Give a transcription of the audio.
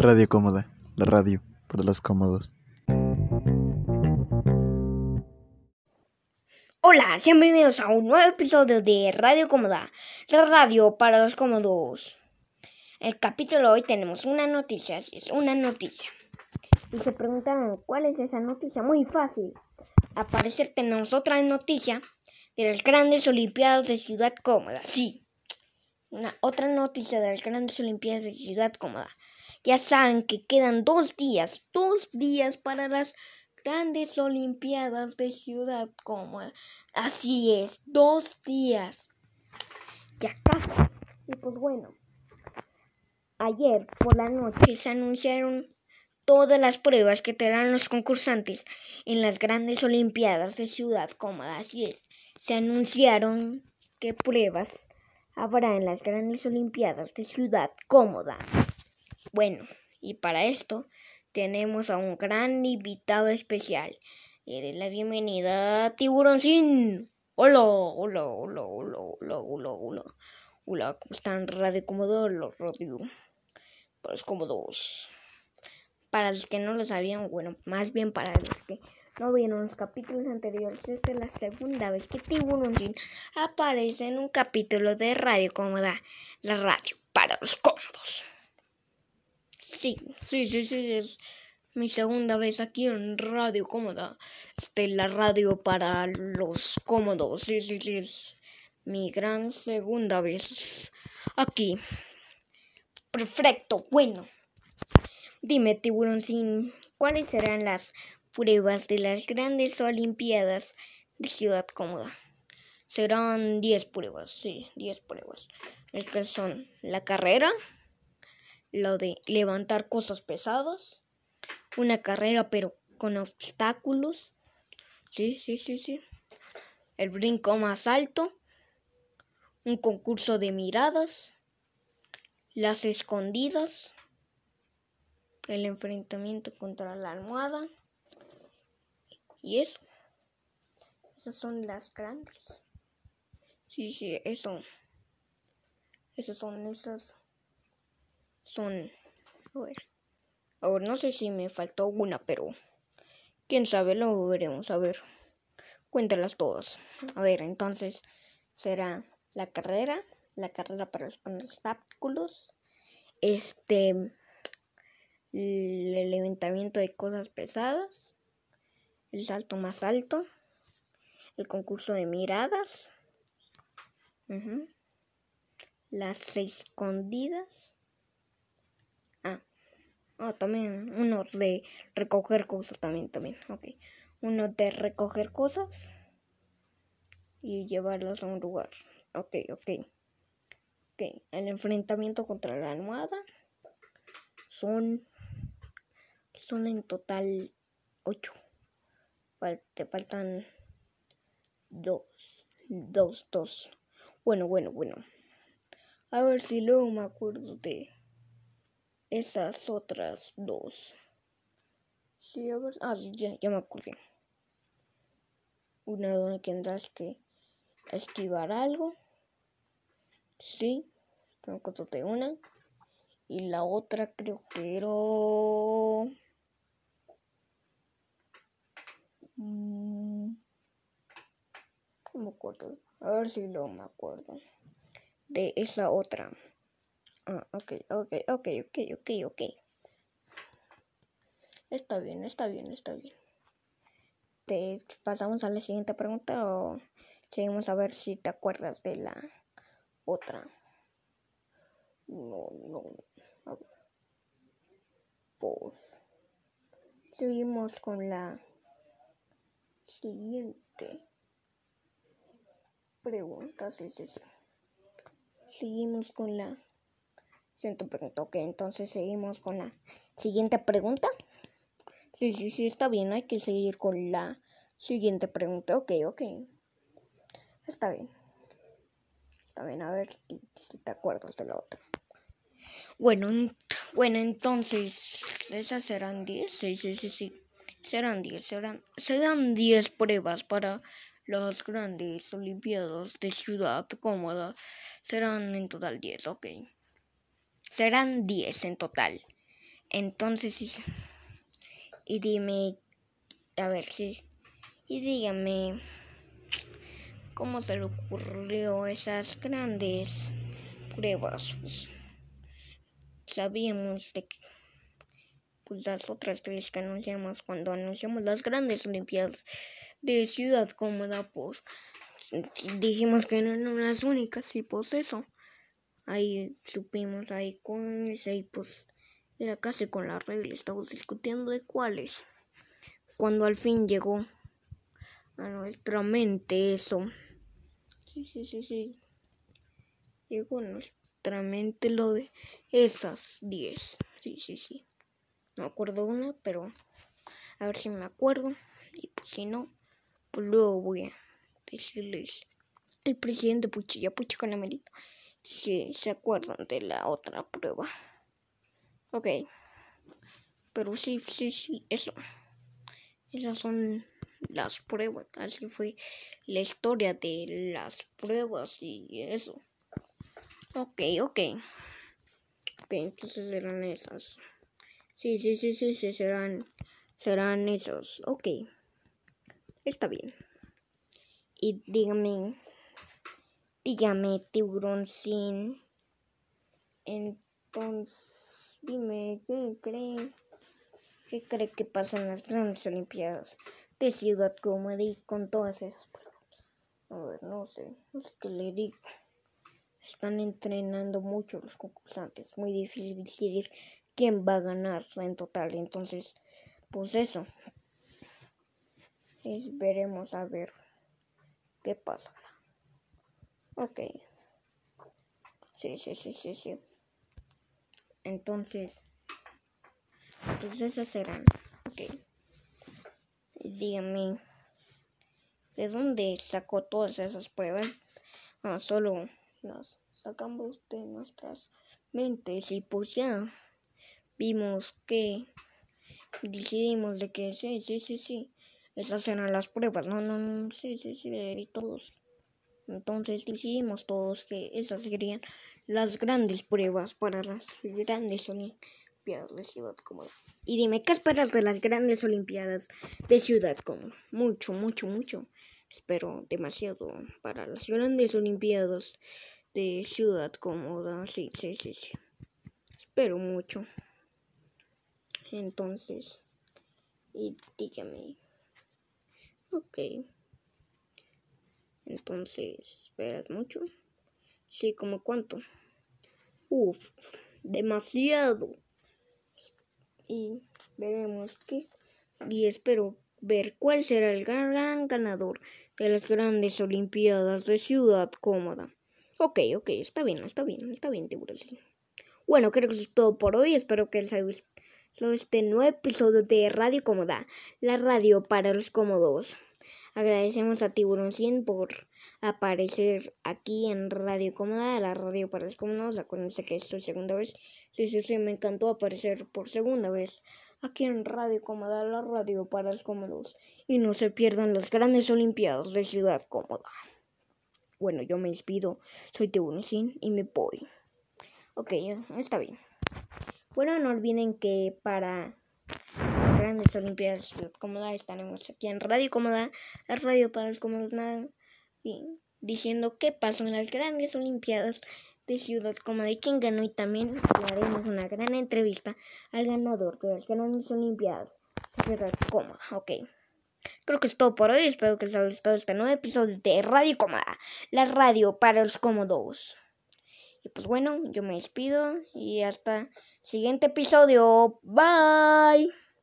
Radio Cómoda, la radio para los cómodos. Hola, bienvenidos a un nuevo episodio de Radio Cómoda, la radio para los cómodos. El capítulo de hoy tenemos una noticia, es una noticia. Y se preguntaron cuál es esa noticia. Muy fácil. Al parecer tenemos otra noticia de las grandes Olimpiadas de Ciudad Cómoda. Sí, una otra noticia de las grandes Olimpiadas de Ciudad Cómoda. Ya saben que quedan dos días, dos días para las grandes Olimpiadas de Ciudad Cómoda. Así es, dos días. Ya casi. Y pues bueno, ayer por la noche se anunciaron todas las pruebas que tendrán los concursantes en las grandes Olimpiadas de Ciudad Cómoda. Así es, se anunciaron qué pruebas habrá en las grandes Olimpiadas de Ciudad Cómoda. Bueno, y para esto tenemos a un gran invitado especial. Le la bienvenida a Tiburoncín. Hola, hola, hola, hola, hola, hola, hola. Hola, ¿cómo están? Radio Cómodo, los radio. Para los cómodos. Para los que no lo sabían, bueno, más bien para los que no vieron los capítulos anteriores, esta es la segunda vez que Tiburoncín aparece en un capítulo de Radio Cómoda, la radio para los cómodos. Sí, sí, sí, sí, es mi segunda vez aquí en Radio Cómoda. Este, la radio para los cómodos. Sí, sí, sí, es mi gran segunda vez aquí. Perfecto, bueno. Dime, tiburón, ¿cuáles serán las pruebas de las grandes Olimpiadas de Ciudad Cómoda? Serán 10 pruebas, sí, 10 pruebas. Estas son la carrera, lo de levantar cosas pesadas, una carrera pero con obstáculos, sí, sí, sí, sí, el brinco más alto, un concurso de miradas, las escondidas, el enfrentamiento contra la almohada y eso. Esas son las grandes. Sí, sí, eso. Esas son esas son... A ver. Ahora no sé si me faltó una, pero... Quién sabe, lo veremos. A ver. Cuéntalas todas. A ver, entonces será la carrera, la carrera para los obstáculos, este, el levantamiento de cosas pesadas, el salto más alto, el concurso de miradas, las escondidas, Ah, también uno de recoger cosas, también, también, ok. Uno de recoger cosas y llevarlas a un lugar. Ok, ok. Ok, el enfrentamiento contra la almohada son, son en total ocho. te faltan dos, dos, dos. Bueno, bueno, bueno. A ver si luego me acuerdo de esas otras dos. Sí, a ver. Ah, ya, ya me acordé. Una donde tendrás que esquivar algo. Sí, me de una. Y la otra creo que era. Mm, no me. A ver si lo me acuerdo. De esa otra. Ah, ok, ok, ok, ok, ok, ok. Está bien, está bien, está bien. ¿Te pasamos a la siguiente pregunta o seguimos a ver si te acuerdas de la otra? No, no. Ver. Pues seguimos con la siguiente pregunta. Sí, sí. Seguimos con la. Ok, entonces seguimos con la siguiente pregunta. Sí, sí, sí, está bien. Hay que seguir con la siguiente pregunta. Ok, ok. Está bien. Está bien, a ver si, te acuerdas de la otra. Bueno, bueno, entonces, esas serán 10. Sí, sí, sí, sí. Serán 10, serán, serán 10 pruebas para las grandes Olimpiadas de Ciudad Cómoda. Serán en total 10, ok. Serán 10 en total. Entonces. Y dime, a ver si, y dígame, ¿cómo se le ocurrió esas grandes pruebas? Pues, sabíamos de que pues las otras tres que anunciamos cuando anunciamos las grandes Olimpiadas de Ciudad Cómoda, pues dijimos que no eran las únicas y pues eso. Ahí supimos ahí con ese y pues era casi con la regla, estamos discutiendo de cuáles. Cuando al fin llegó a nuestra mente eso. Sí, sí, sí, sí. Llegó a nuestra mente lo de esas 10. Sí, sí, sí. No acuerdo una, pero a ver si me acuerdo. Y pues si no, pues luego voy a decirles el presidente Puchilla Pucho Canamerito si se acuerdan de la otra prueba. Ok. Pero sí, sí, sí, eso. Esas son las pruebas. Así fue la historia de las pruebas y eso. Ok, ok. Ok, entonces eran esas. Sí, sí, sí, sí, sí, serán, serán esos. Ok. Está bien. Y dígame, dígame, tiburón sin. Entonces, dime, ¿qué cree? ¿Qué cree que pasa en las grandes Olimpiadas de Ciudad Cómoda y con todas esas pruebas? A ver, no sé, no sé qué le digo. Están entrenando mucho los concursantes. Muy difícil decidir quién va a ganar en total. Entonces, pues eso. veremos a ver qué pasa. Ok. Sí, sí, sí, sí, sí. Entonces, pues esas serán. Ok. Dígame, ¿de dónde sacó todas esas pruebas? Ah, solo las sacamos de nuestras mentes y pues ya vimos que decidimos de que sí, sí, sí, sí, esas eran las pruebas, no, no, no, sí, sí, sí, y todos. Entonces decidimos todos que esas serían las grandes pruebas para las grandes Olimpiadas de Ciudad Cómoda. Y dime, ¿qué esperas de las grandes Olimpiadas de Ciudad Cómoda? Mucho, mucho, mucho. Espero demasiado para las grandes Olimpiadas de Ciudad Cómoda. Sí, sí, sí, sí. Espero mucho. Entonces, y dígame. Ok. Entonces, ¿esperas mucho? Sí, como cuánto? Uf, demasiado. Y veremos qué. Y espero ver cuál será el gran ganador de las grandes Olimpiadas de Ciudad Cómoda. Ok, ok, está bien, está bien, está bien, tiburón. Bueno, creo que eso es todo por hoy. Espero que les haya este nuevo episodio de Radio Cómoda, la radio para los cómodos. Agradecemos a Tiburón 100 por aparecer aquí en Radio Cómoda, la radio para los cómodos. Acuérdense que es segunda vez. Sí, sí, sí, me encantó aparecer por segunda vez aquí en Radio Cómoda, la radio para los cómodos. Y no se pierdan las grandes Olimpiadas de Ciudad Cómoda. Bueno, yo me despido. Soy Tiburón 100 y me voy. Ok, está bien. Bueno, no olviden que para grandes Olimpiadas Ciudad Cómoda estaremos aquí en Radio Cómoda, la radio para los cómodos, nada, diciendo qué pasó en las grandes Olimpiadas de Ciudad Cómoda y quién ganó y también haremos una gran entrevista al ganador de las grandes Olimpiadas de Ciudad Cómoda, ok. Creo que es todo por hoy, espero que les haya gustado este nuevo episodio de Radio Cómoda, la radio para los cómodos. Y pues bueno, yo me despido y hasta siguiente episodio. Bye.